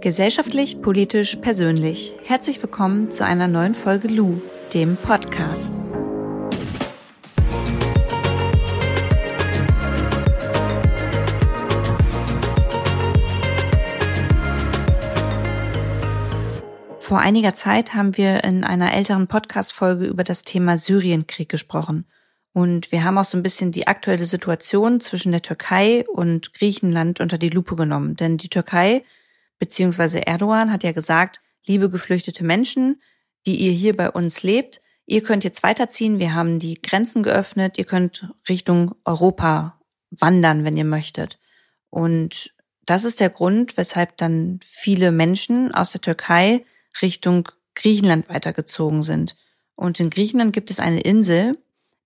Gesellschaftlich, politisch, persönlich. Herzlich willkommen zu einer neuen Folge Lu, dem Podcast. Vor einiger Zeit haben wir in einer älteren Podcast-Folge über das Thema Syrienkrieg gesprochen. Und wir haben auch so ein bisschen die aktuelle Situation zwischen der Türkei und Griechenland unter die Lupe genommen. Denn die Türkei bzw. Erdogan hat ja gesagt, liebe geflüchtete Menschen, die ihr hier bei uns lebt, ihr könnt jetzt weiterziehen, wir haben die Grenzen geöffnet, ihr könnt Richtung Europa wandern, wenn ihr möchtet. Und das ist der Grund, weshalb dann viele Menschen aus der Türkei Richtung Griechenland weitergezogen sind. Und in Griechenland gibt es eine Insel,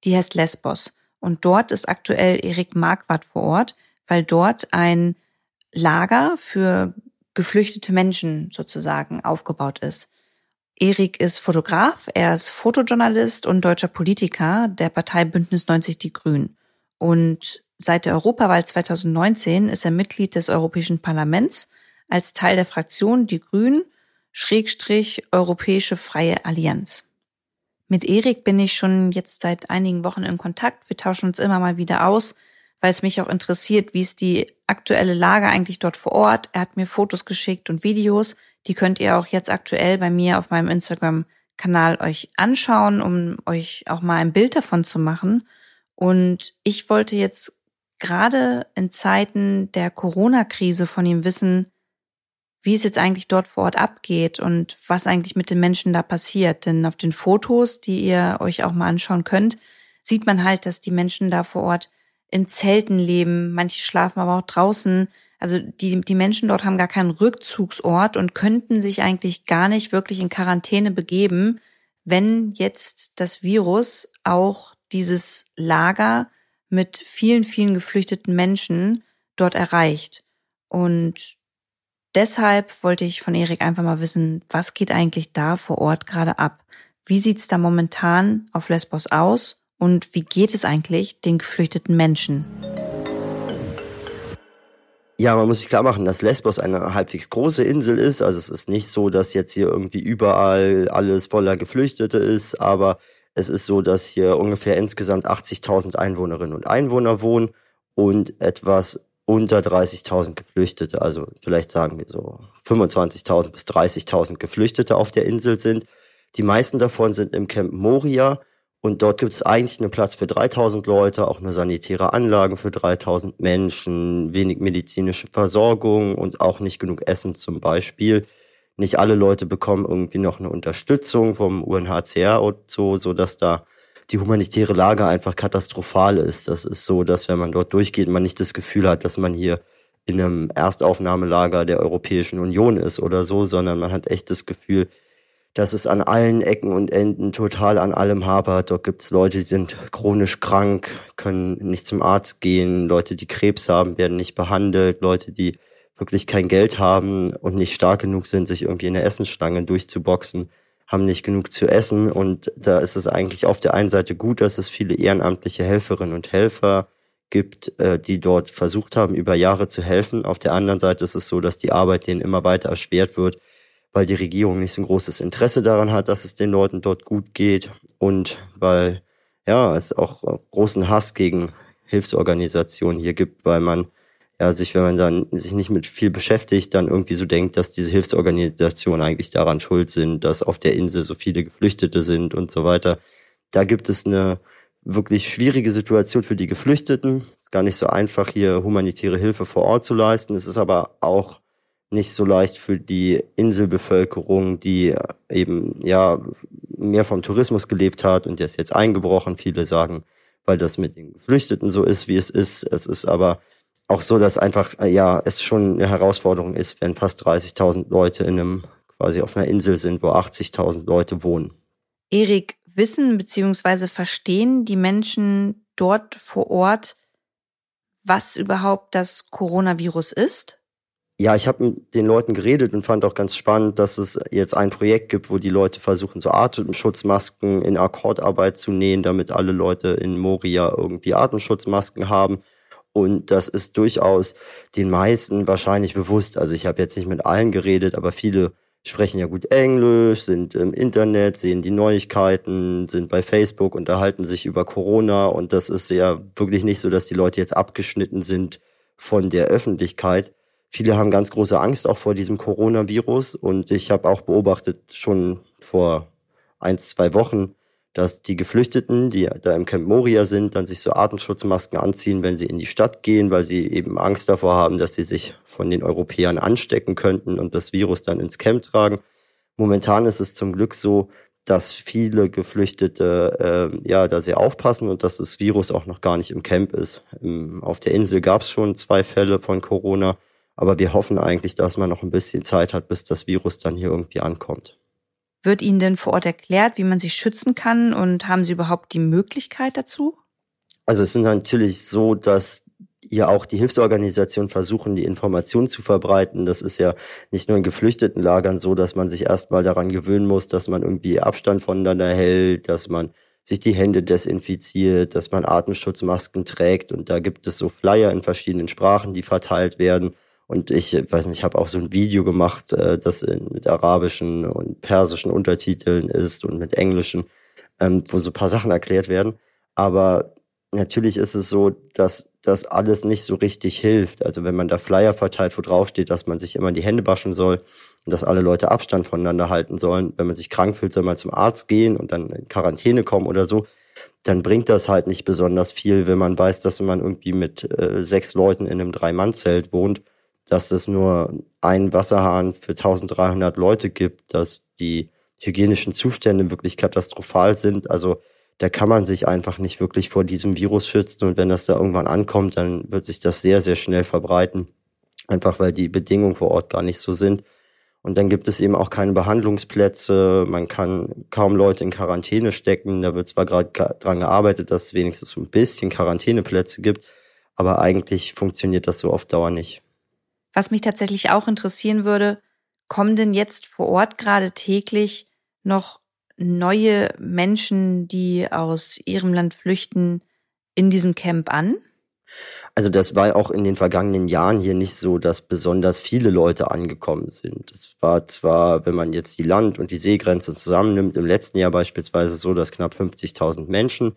die heißt Lesbos. Und dort ist aktuell Erik Marquardt vor Ort, weil dort ein Lager für geflüchtete Menschen sozusagen aufgebaut ist. Erik ist Fotograf, er ist Fotojournalist und deutscher Politiker der Partei Bündnis 90 Die Grünen. Und seit der Europawahl 2019 ist er Mitglied des Europäischen Parlaments als Teil der Fraktion Die Grünen Schrägstrich Europäische Freie Allianz. Mit Erik bin ich schon jetzt seit einigen Wochen in Kontakt. Wir tauschen uns immer mal wieder aus, weil es mich auch interessiert, wie ist die aktuelle Lage eigentlich dort vor Ort. Er hat mir Fotos geschickt und Videos. Die könnt ihr auch jetzt aktuell bei mir auf meinem Instagram-Kanal euch anschauen, um euch auch mal ein Bild davon zu machen. Und ich wollte jetzt gerade in Zeiten der Corona-Krise von ihm wissen, wie es jetzt eigentlich dort vor Ort abgeht und was eigentlich mit den Menschen da passiert. Denn auf den Fotos, die ihr euch auch mal anschauen könnt, sieht man halt, dass die Menschen da vor Ort in Zelten leben. Manche schlafen aber auch draußen. Also die, die Menschen dort haben gar keinen Rückzugsort und könnten sich eigentlich gar nicht wirklich in Quarantäne begeben, wenn jetzt das Virus auch dieses Lager mit vielen, vielen geflüchteten Menschen dort erreicht. Und Deshalb wollte ich von Erik einfach mal wissen, was geht eigentlich da vor Ort gerade ab? Wie sieht's da momentan auf Lesbos aus? Und wie geht es eigentlich den geflüchteten Menschen? Ja, man muss sich klar machen, dass Lesbos eine halbwegs große Insel ist. Also es ist nicht so, dass jetzt hier irgendwie überall alles voller Geflüchtete ist, aber es ist so, dass hier ungefähr insgesamt 80.000 Einwohnerinnen und Einwohner wohnen und etwas unter 30.000 Geflüchtete, also vielleicht sagen wir so 25.000 bis 30.000 Geflüchtete auf der Insel sind. Die meisten davon sind im Camp Moria und dort gibt es eigentlich einen Platz für 3.000 Leute, auch eine sanitäre Anlage für 3.000 Menschen, wenig medizinische Versorgung und auch nicht genug Essen zum Beispiel. Nicht alle Leute bekommen irgendwie noch eine Unterstützung vom UNHCR und so, so dass da die humanitäre Lage einfach katastrophal ist. Das ist so, dass wenn man dort durchgeht, man nicht das Gefühl hat, dass man hier in einem Erstaufnahmelager der Europäischen Union ist oder so, sondern man hat echt das Gefühl, dass es an allen Ecken und Enden total an allem hapert. Dort gibt's Leute, die sind chronisch krank, können nicht zum Arzt gehen, Leute, die Krebs haben, werden nicht behandelt, Leute, die wirklich kein Geld haben und nicht stark genug sind, sich irgendwie in der Essensstange durchzuboxen haben nicht genug zu essen und da ist es eigentlich auf der einen Seite gut, dass es viele ehrenamtliche Helferinnen und Helfer gibt, äh, die dort versucht haben, über Jahre zu helfen. Auf der anderen Seite ist es so, dass die Arbeit denen immer weiter erschwert wird, weil die Regierung nicht so ein großes Interesse daran hat, dass es den Leuten dort gut geht und weil ja es auch großen Hass gegen Hilfsorganisationen hier gibt, weil man ja, sich, wenn man dann sich nicht mit viel beschäftigt, dann irgendwie so denkt, dass diese Hilfsorganisationen eigentlich daran schuld sind, dass auf der Insel so viele Geflüchtete sind und so weiter. Da gibt es eine wirklich schwierige Situation für die Geflüchteten. Es ist gar nicht so einfach, hier humanitäre Hilfe vor Ort zu leisten. Es ist aber auch nicht so leicht für die Inselbevölkerung, die eben ja mehr vom Tourismus gelebt hat und der ist jetzt eingebrochen. Viele sagen, weil das mit den Geflüchteten so ist, wie es ist. Es ist aber auch so, dass einfach, äh, ja, es schon eine Herausforderung ist, wenn fast 30.000 Leute in einem, quasi auf einer Insel sind, wo 80.000 Leute wohnen. Erik, wissen bzw. verstehen die Menschen dort vor Ort, was überhaupt das Coronavirus ist? Ja, ich habe mit den Leuten geredet und fand auch ganz spannend, dass es jetzt ein Projekt gibt, wo die Leute versuchen, so Atemschutzmasken in Akkordarbeit zu nähen, damit alle Leute in Moria irgendwie Atemschutzmasken haben. Und das ist durchaus den meisten wahrscheinlich bewusst. Also ich habe jetzt nicht mit allen geredet, aber viele sprechen ja gut Englisch, sind im Internet, sehen die Neuigkeiten, sind bei Facebook, unterhalten sich über Corona. Und das ist ja wirklich nicht so, dass die Leute jetzt abgeschnitten sind von der Öffentlichkeit. Viele haben ganz große Angst auch vor diesem Coronavirus. Und ich habe auch beobachtet, schon vor ein, zwei Wochen, dass die Geflüchteten, die da im Camp Moria sind, dann sich so Atemschutzmasken anziehen, wenn sie in die Stadt gehen, weil sie eben Angst davor haben, dass sie sich von den Europäern anstecken könnten und das Virus dann ins Camp tragen. Momentan ist es zum Glück so, dass viele Geflüchtete äh, ja da sehr aufpassen und dass das Virus auch noch gar nicht im Camp ist. Im, auf der Insel gab es schon zwei Fälle von Corona, aber wir hoffen eigentlich, dass man noch ein bisschen Zeit hat, bis das Virus dann hier irgendwie ankommt. Wird Ihnen denn vor Ort erklärt, wie man sich schützen kann und haben Sie überhaupt die Möglichkeit dazu? Also es ist natürlich so, dass ja auch die Hilfsorganisationen versuchen, die Information zu verbreiten. Das ist ja nicht nur in geflüchteten Lagern so, dass man sich erstmal daran gewöhnen muss, dass man irgendwie Abstand voneinander hält, dass man sich die Hände desinfiziert, dass man Atemschutzmasken trägt und da gibt es so Flyer in verschiedenen Sprachen, die verteilt werden. Und ich weiß nicht, ich habe auch so ein Video gemacht, äh, das mit arabischen und persischen Untertiteln ist und mit englischen, ähm, wo so paar Sachen erklärt werden. Aber natürlich ist es so, dass das alles nicht so richtig hilft. Also wenn man da Flyer verteilt, wo drauf steht, dass man sich immer die Hände waschen soll und dass alle Leute Abstand voneinander halten sollen, wenn man sich krank fühlt, soll man zum Arzt gehen und dann in Quarantäne kommen oder so, dann bringt das halt nicht besonders viel, wenn man weiß, dass man irgendwie mit äh, sechs Leuten in einem Drei-Mann-Zelt wohnt dass es nur einen Wasserhahn für 1300 Leute gibt, dass die hygienischen Zustände wirklich katastrophal sind. Also da kann man sich einfach nicht wirklich vor diesem Virus schützen. Und wenn das da irgendwann ankommt, dann wird sich das sehr, sehr schnell verbreiten. Einfach weil die Bedingungen vor Ort gar nicht so sind. Und dann gibt es eben auch keine Behandlungsplätze. Man kann kaum Leute in Quarantäne stecken. Da wird zwar gerade dran gearbeitet, dass es wenigstens ein bisschen Quarantäneplätze gibt. Aber eigentlich funktioniert das so auf Dauer nicht. Was mich tatsächlich auch interessieren würde, kommen denn jetzt vor Ort gerade täglich noch neue Menschen, die aus ihrem Land flüchten, in diesem Camp an? Also das war auch in den vergangenen Jahren hier nicht so, dass besonders viele Leute angekommen sind. Es war zwar, wenn man jetzt die Land- und die Seegrenze zusammennimmt, im letzten Jahr beispielsweise so, dass knapp 50.000 Menschen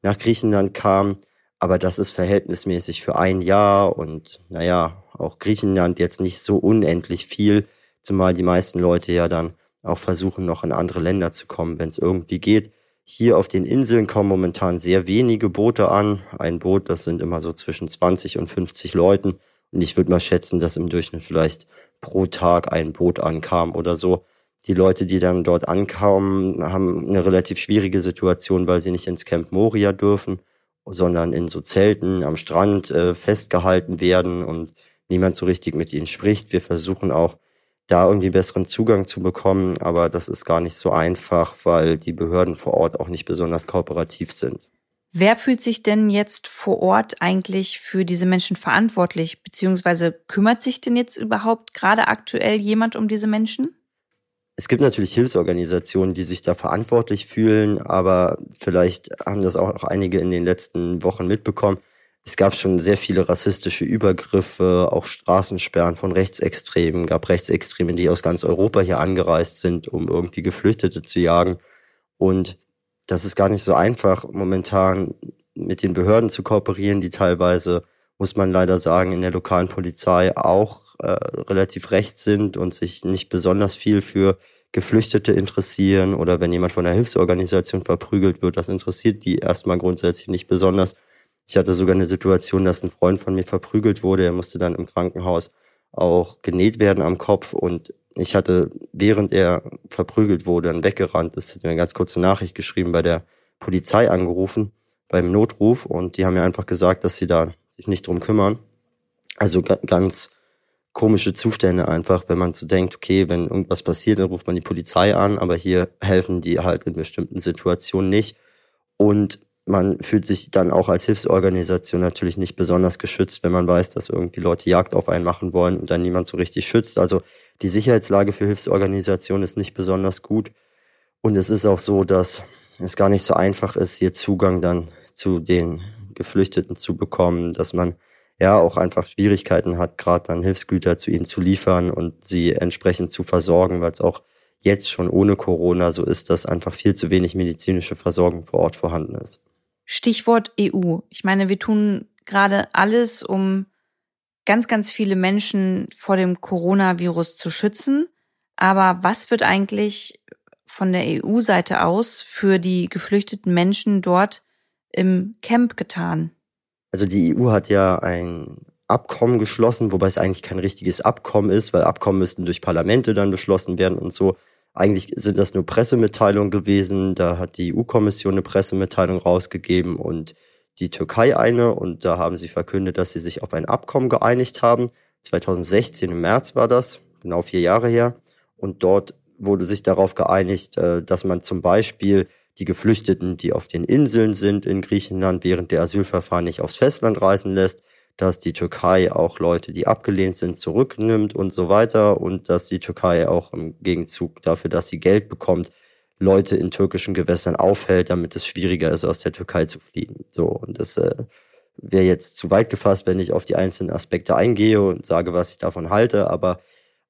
nach Griechenland kamen, aber das ist verhältnismäßig für ein Jahr und naja, auch Griechenland jetzt nicht so unendlich viel, zumal die meisten Leute ja dann auch versuchen, noch in andere Länder zu kommen, wenn es irgendwie geht. Hier auf den Inseln kommen momentan sehr wenige Boote an. Ein Boot, das sind immer so zwischen 20 und 50 Leuten. Und ich würde mal schätzen, dass im Durchschnitt vielleicht pro Tag ein Boot ankam oder so. Die Leute, die dann dort ankamen, haben eine relativ schwierige Situation, weil sie nicht ins Camp Moria dürfen, sondern in so Zelten am Strand äh, festgehalten werden und niemand so richtig mit ihnen spricht. Wir versuchen auch da irgendwie besseren Zugang zu bekommen, aber das ist gar nicht so einfach, weil die Behörden vor Ort auch nicht besonders kooperativ sind. Wer fühlt sich denn jetzt vor Ort eigentlich für diese Menschen verantwortlich, beziehungsweise kümmert sich denn jetzt überhaupt gerade aktuell jemand um diese Menschen? Es gibt natürlich Hilfsorganisationen, die sich da verantwortlich fühlen, aber vielleicht haben das auch einige in den letzten Wochen mitbekommen. Es gab schon sehr viele rassistische Übergriffe, auch Straßensperren von Rechtsextremen, gab Rechtsextreme, die aus ganz Europa hier angereist sind, um irgendwie Geflüchtete zu jagen. Und das ist gar nicht so einfach, momentan mit den Behörden zu kooperieren, die teilweise, muss man leider sagen, in der lokalen Polizei auch äh, relativ rechts sind und sich nicht besonders viel für Geflüchtete interessieren oder wenn jemand von einer Hilfsorganisation verprügelt wird, das interessiert die erstmal grundsätzlich nicht besonders. Ich hatte sogar eine Situation, dass ein Freund von mir verprügelt wurde. Er musste dann im Krankenhaus auch genäht werden am Kopf und ich hatte, während er verprügelt wurde, dann weggerannt ist, hat mir eine ganz kurze Nachricht geschrieben, bei der Polizei angerufen, beim Notruf und die haben mir einfach gesagt, dass sie da sich nicht drum kümmern. Also ganz komische Zustände einfach, wenn man so denkt, okay, wenn irgendwas passiert, dann ruft man die Polizei an, aber hier helfen die halt in bestimmten Situationen nicht. Und man fühlt sich dann auch als Hilfsorganisation natürlich nicht besonders geschützt, wenn man weiß, dass irgendwie Leute Jagd auf einen machen wollen und dann niemand so richtig schützt. Also die Sicherheitslage für Hilfsorganisationen ist nicht besonders gut. Und es ist auch so, dass es gar nicht so einfach ist, hier Zugang dann zu den Geflüchteten zu bekommen, dass man ja auch einfach Schwierigkeiten hat, gerade dann Hilfsgüter zu ihnen zu liefern und sie entsprechend zu versorgen, weil es auch jetzt schon ohne Corona so ist, dass einfach viel zu wenig medizinische Versorgung vor Ort vorhanden ist. Stichwort EU. Ich meine, wir tun gerade alles, um ganz, ganz viele Menschen vor dem Coronavirus zu schützen. Aber was wird eigentlich von der EU-Seite aus für die geflüchteten Menschen dort im Camp getan? Also die EU hat ja ein Abkommen geschlossen, wobei es eigentlich kein richtiges Abkommen ist, weil Abkommen müssten durch Parlamente dann beschlossen werden und so. Eigentlich sind das nur Pressemitteilungen gewesen. Da hat die EU-Kommission eine Pressemitteilung rausgegeben und die Türkei eine. Und da haben sie verkündet, dass sie sich auf ein Abkommen geeinigt haben. 2016 im März war das, genau vier Jahre her. Und dort wurde sich darauf geeinigt, äh, dass man zum Beispiel die Geflüchteten, die auf den Inseln sind in Griechenland, während der Asylverfahren nicht aufs Festland reisen lässt, dass die Türkei auch Leute, die abgelehnt sind, zurücknimmt und so weiter und dass die Türkei auch im Gegenzug dafür, dass sie Geld bekommt, Leute in türkischen Gewässern aufhält, damit es schwieriger ist, aus der Türkei zu fliehen. So und das äh, wäre jetzt zu weit gefasst, wenn ich auf die einzelnen Aspekte eingehe und sage, was ich davon halte. Aber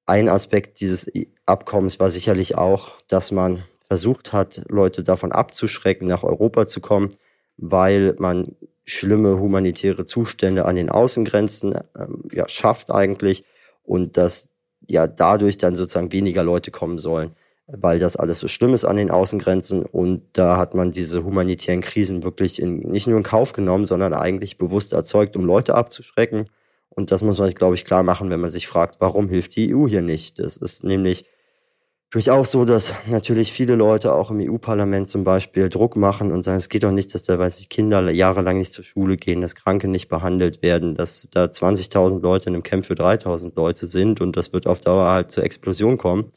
ein Aspekt dieses Abkommens war sicherlich auch, dass man versucht hat, Leute davon abzuschrecken, nach Europa zu kommen, weil man schlimme humanitäre Zustände an den Außengrenzen ähm, ja, schafft eigentlich und dass ja dadurch dann sozusagen weniger Leute kommen sollen, weil das alles so schlimm ist an den Außengrenzen und da hat man diese humanitären Krisen wirklich in, nicht nur in Kauf genommen, sondern eigentlich bewusst erzeugt, um Leute abzuschrecken und das muss man, glaube ich, klar machen, wenn man sich fragt, warum hilft die EU hier nicht? Das ist nämlich durchaus so, dass natürlich viele Leute auch im EU-Parlament zum Beispiel Druck machen und sagen, es geht doch nicht, dass da, weiß ich, Kinder jahrelang nicht zur Schule gehen, dass Kranke nicht behandelt werden, dass da 20.000 Leute in einem Camp für 3.000 Leute sind und das wird auf Dauer halt zur Explosion kommen.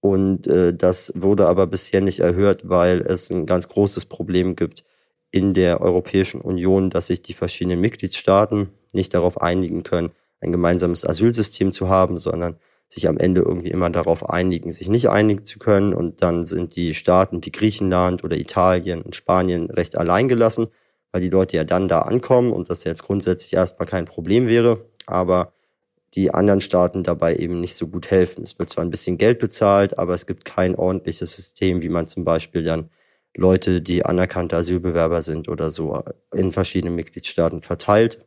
Und äh, das wurde aber bisher nicht erhört, weil es ein ganz großes Problem gibt in der Europäischen Union, dass sich die verschiedenen Mitgliedstaaten nicht darauf einigen können, ein gemeinsames Asylsystem zu haben, sondern sich am Ende irgendwie immer darauf einigen, sich nicht einigen zu können. Und dann sind die Staaten wie Griechenland oder Italien und Spanien recht alleingelassen, weil die Leute ja dann da ankommen und das jetzt grundsätzlich erstmal kein Problem wäre. Aber die anderen Staaten dabei eben nicht so gut helfen. Es wird zwar ein bisschen Geld bezahlt, aber es gibt kein ordentliches System, wie man zum Beispiel dann Leute, die anerkannte Asylbewerber sind oder so, in verschiedenen Mitgliedstaaten verteilt.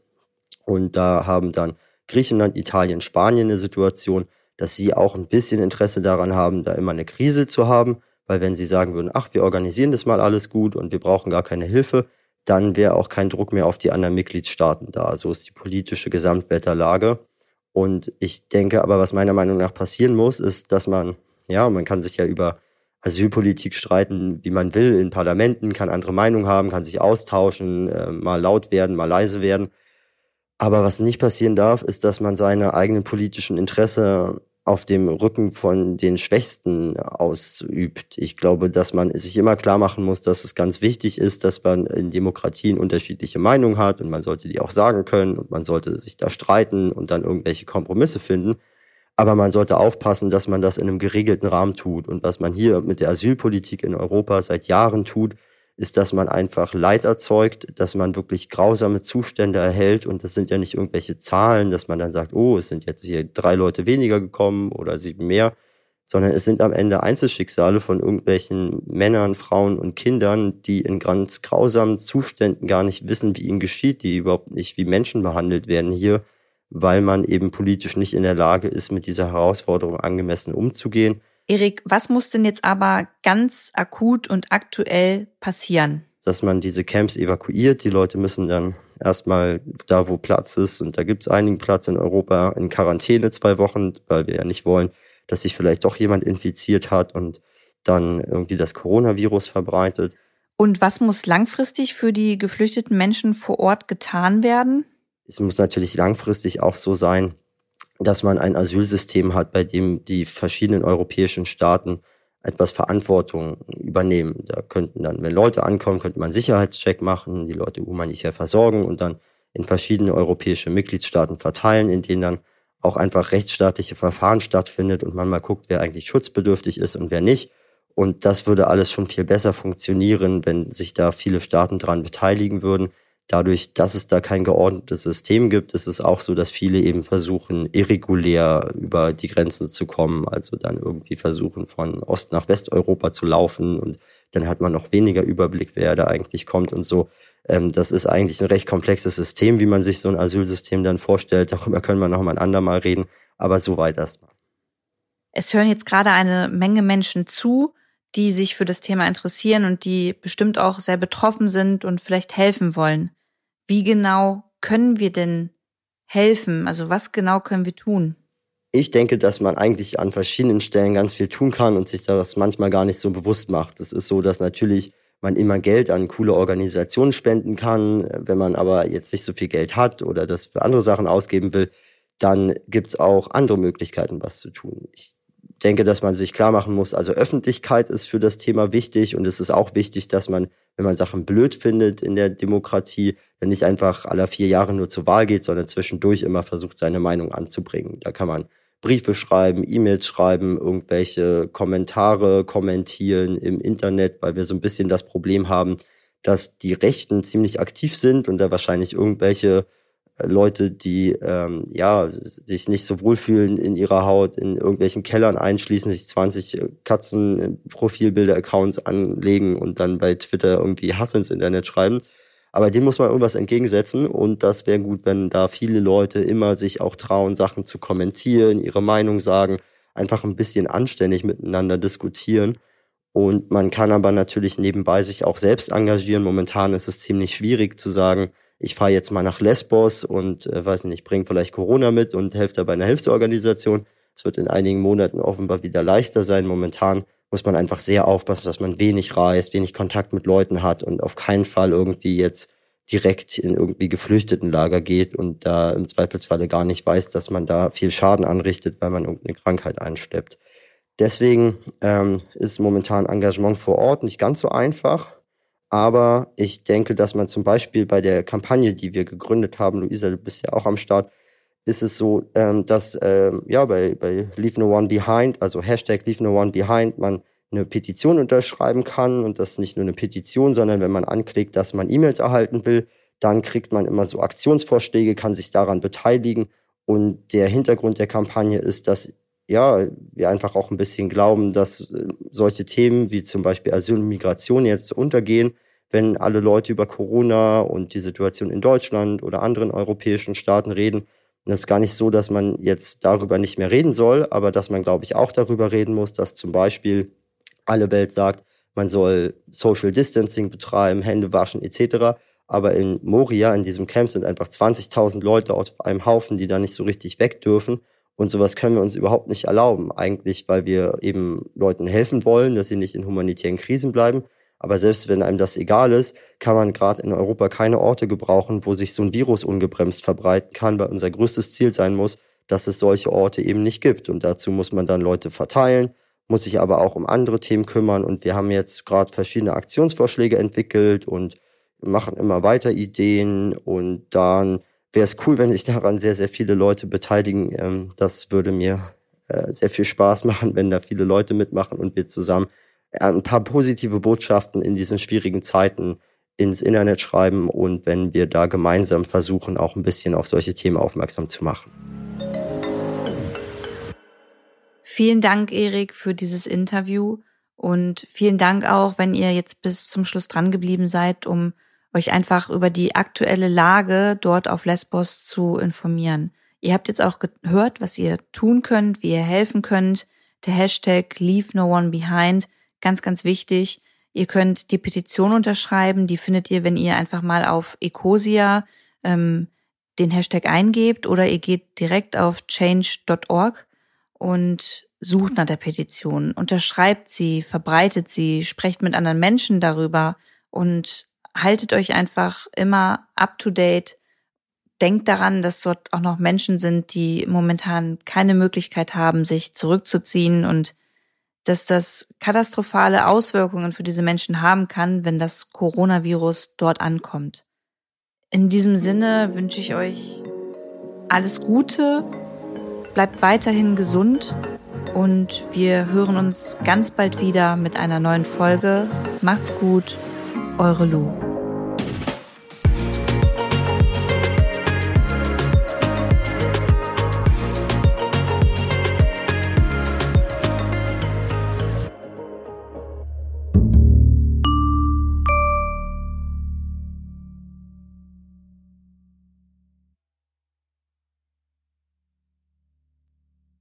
Und da haben dann Griechenland, Italien, Spanien eine Situation, dass sie auch ein bisschen Interesse daran haben, da immer eine Krise zu haben, weil wenn sie sagen würden, ach, wir organisieren das mal alles gut und wir brauchen gar keine Hilfe, dann wäre auch kein Druck mehr auf die anderen Mitgliedstaaten da. So ist die politische Gesamtwetterlage. Und ich denke aber, was meiner Meinung nach passieren muss, ist, dass man, ja, man kann sich ja über Asylpolitik streiten, wie man will, in Parlamenten, kann andere Meinungen haben, kann sich austauschen, äh, mal laut werden, mal leise werden. Aber was nicht passieren darf, ist, dass man seine eigenen politischen Interesse auf dem Rücken von den Schwächsten ausübt. Ich glaube, dass man sich immer klar machen muss, dass es ganz wichtig ist, dass man in Demokratien unterschiedliche Meinungen hat und man sollte die auch sagen können und man sollte sich da streiten und dann irgendwelche Kompromisse finden. Aber man sollte aufpassen, dass man das in einem geregelten Rahmen tut. Und was man hier mit der Asylpolitik in Europa seit Jahren tut, ist, dass man einfach Leid erzeugt, dass man wirklich grausame Zustände erhält und das sind ja nicht irgendwelche Zahlen, dass man dann sagt, oh, es sind jetzt hier drei Leute weniger gekommen oder sieben mehr, sondern es sind am Ende Einzelschicksale von irgendwelchen Männern, Frauen und Kindern, die in ganz grausamen Zuständen gar nicht wissen, wie ihnen geschieht, die überhaupt nicht wie Menschen behandelt werden hier, weil man eben politisch nicht in der Lage ist, mit dieser Herausforderung angemessen umzugehen. Erik, was muss denn jetzt aber ganz akut und aktuell passieren? Dass man diese Camps evakuiert. Die Leute müssen dann erstmal da, wo Platz ist, und da gibt es einigen Platz in Europa, in Quarantäne zwei Wochen, weil wir ja nicht wollen, dass sich vielleicht doch jemand infiziert hat und dann irgendwie das Coronavirus verbreitet. Und was muss langfristig für die geflüchteten Menschen vor Ort getan werden? Es muss natürlich langfristig auch so sein, dass man ein Asylsystem hat, bei dem die verschiedenen europäischen Staaten etwas Verantwortung übernehmen. Da könnten dann, wenn Leute ankommen, könnte man Sicherheitscheck machen, die Leute humanitär versorgen und dann in verschiedene europäische Mitgliedstaaten verteilen, in denen dann auch einfach rechtsstaatliche Verfahren stattfindet und man mal guckt, wer eigentlich schutzbedürftig ist und wer nicht. Und das würde alles schon viel besser funktionieren, wenn sich da viele Staaten dran beteiligen würden. Dadurch, dass es da kein geordnetes System gibt, ist es auch so, dass viele eben versuchen, irregulär über die Grenzen zu kommen, also dann irgendwie versuchen, von Ost nach Westeuropa zu laufen und dann hat man noch weniger Überblick, wer da eigentlich kommt und so. Ähm, das ist eigentlich ein recht komplexes System, wie man sich so ein Asylsystem dann vorstellt. Darüber können wir noch mal ein andermal reden, aber soweit erstmal. Es hören jetzt gerade eine Menge Menschen zu, die sich für das Thema interessieren und die bestimmt auch sehr betroffen sind und vielleicht helfen wollen. Wie genau können wir denn helfen? Also was genau können wir tun? Ich denke, dass man eigentlich an verschiedenen Stellen ganz viel tun kann und sich das manchmal gar nicht so bewusst macht. Es ist so, dass natürlich man immer Geld an coole Organisationen spenden kann. Wenn man aber jetzt nicht so viel Geld hat oder das für andere Sachen ausgeben will, dann gibt's auch andere Möglichkeiten, was zu tun. Ich denke, dass man sich klar machen muss, also Öffentlichkeit ist für das Thema wichtig und es ist auch wichtig, dass man, wenn man Sachen blöd findet in der Demokratie, dann nicht einfach alle vier Jahre nur zur Wahl geht, sondern zwischendurch immer versucht, seine Meinung anzubringen. Da kann man Briefe schreiben, E-Mails schreiben, irgendwelche Kommentare kommentieren im Internet, weil wir so ein bisschen das Problem haben, dass die Rechten ziemlich aktiv sind und da wahrscheinlich irgendwelche Leute, die ähm, ja sich nicht so wohlfühlen in ihrer Haut, in irgendwelchen Kellern einschließen, sich 20 Katzen-Profilbilder-Accounts anlegen und dann bei Twitter irgendwie Hass ins Internet schreiben. Aber dem muss man irgendwas entgegensetzen und das wäre gut, wenn da viele Leute immer sich auch trauen, Sachen zu kommentieren, ihre Meinung sagen, einfach ein bisschen anständig miteinander diskutieren. Und man kann aber natürlich nebenbei sich auch selbst engagieren. Momentan ist es ziemlich schwierig zu sagen, ich fahre jetzt mal nach Lesbos und äh, weiß nicht, bringe vielleicht Corona mit und helfe da bei einer Hilfsorganisation. Es wird in einigen Monaten offenbar wieder leichter sein. Momentan muss man einfach sehr aufpassen, dass man wenig reist, wenig Kontakt mit Leuten hat und auf keinen Fall irgendwie jetzt direkt in irgendwie Geflüchtetenlager geht und da im Zweifelsfalle gar nicht weiß, dass man da viel Schaden anrichtet, weil man irgendeine Krankheit einsteppt. Deswegen ähm, ist momentan Engagement vor Ort nicht ganz so einfach. Aber ich denke, dass man zum Beispiel bei der Kampagne, die wir gegründet haben, Luisa, du bist ja auch am Start, ist es so, ähm, dass ähm, ja bei, bei Leave No One Behind, also Hashtag Leave No One Behind, man eine Petition unterschreiben kann. Und das nicht nur eine Petition, sondern wenn man anklickt, dass man E-Mails erhalten will, dann kriegt man immer so Aktionsvorschläge, kann sich daran beteiligen. Und der Hintergrund der Kampagne ist, dass ja, wir einfach auch ein bisschen glauben, dass äh, solche Themen wie zum Beispiel Asyl und Migration jetzt untergehen, wenn alle Leute über Corona und die Situation in Deutschland oder anderen europäischen Staaten reden. Und es ist gar nicht so, dass man jetzt darüber nicht mehr reden soll, aber dass man, glaube ich, auch darüber reden muss, dass zum Beispiel alle Welt sagt, man soll Social Distancing betreiben, Hände waschen etc. Aber in Moria, in diesem Camp, sind einfach 20.000 Leute auf einem Haufen, die da nicht so richtig weg dürfen. Und sowas können wir uns überhaupt nicht erlauben. Eigentlich, weil wir eben Leuten helfen wollen, dass sie nicht in humanitären Krisen bleiben. Aber selbst wenn einem das egal ist, kann man gerade in Europa keine Orte gebrauchen, wo sich so ein Virus ungebremst verbreiten kann, weil unser größtes Ziel sein muss, dass es solche Orte eben nicht gibt. Und dazu muss man dann Leute verteilen, muss sich aber auch um andere Themen kümmern. Und wir haben jetzt gerade verschiedene Aktionsvorschläge entwickelt und machen immer weiter Ideen und dann wäre es cool, wenn sich daran sehr, sehr viele Leute beteiligen. Ähm, das würde mir äh, sehr viel Spaß machen, wenn da viele Leute mitmachen und wir zusammen ein paar positive Botschaften in diesen schwierigen Zeiten ins Internet schreiben und wenn wir da gemeinsam versuchen, auch ein bisschen auf solche Themen aufmerksam zu machen. Vielen Dank, Erik, für dieses Interview und vielen Dank auch, wenn ihr jetzt bis zum Schluss dran geblieben seid, um euch einfach über die aktuelle Lage dort auf Lesbos zu informieren. Ihr habt jetzt auch gehört, was ihr tun könnt, wie ihr helfen könnt. Der Hashtag Leave No One Behind, ganz, ganz wichtig. Ihr könnt die Petition unterschreiben, die findet ihr, wenn ihr einfach mal auf Ecosia ähm, den Hashtag eingebt oder ihr geht direkt auf change.org und sucht nach der Petition, unterschreibt sie, verbreitet sie, sprecht mit anderen Menschen darüber und haltet euch einfach immer up to date. Denkt daran, dass dort auch noch Menschen sind, die momentan keine Möglichkeit haben, sich zurückzuziehen und dass das katastrophale Auswirkungen für diese Menschen haben kann, wenn das Coronavirus dort ankommt. In diesem Sinne wünsche ich euch alles Gute, bleibt weiterhin gesund und wir hören uns ganz bald wieder mit einer neuen Folge. Macht's gut, eure Lou.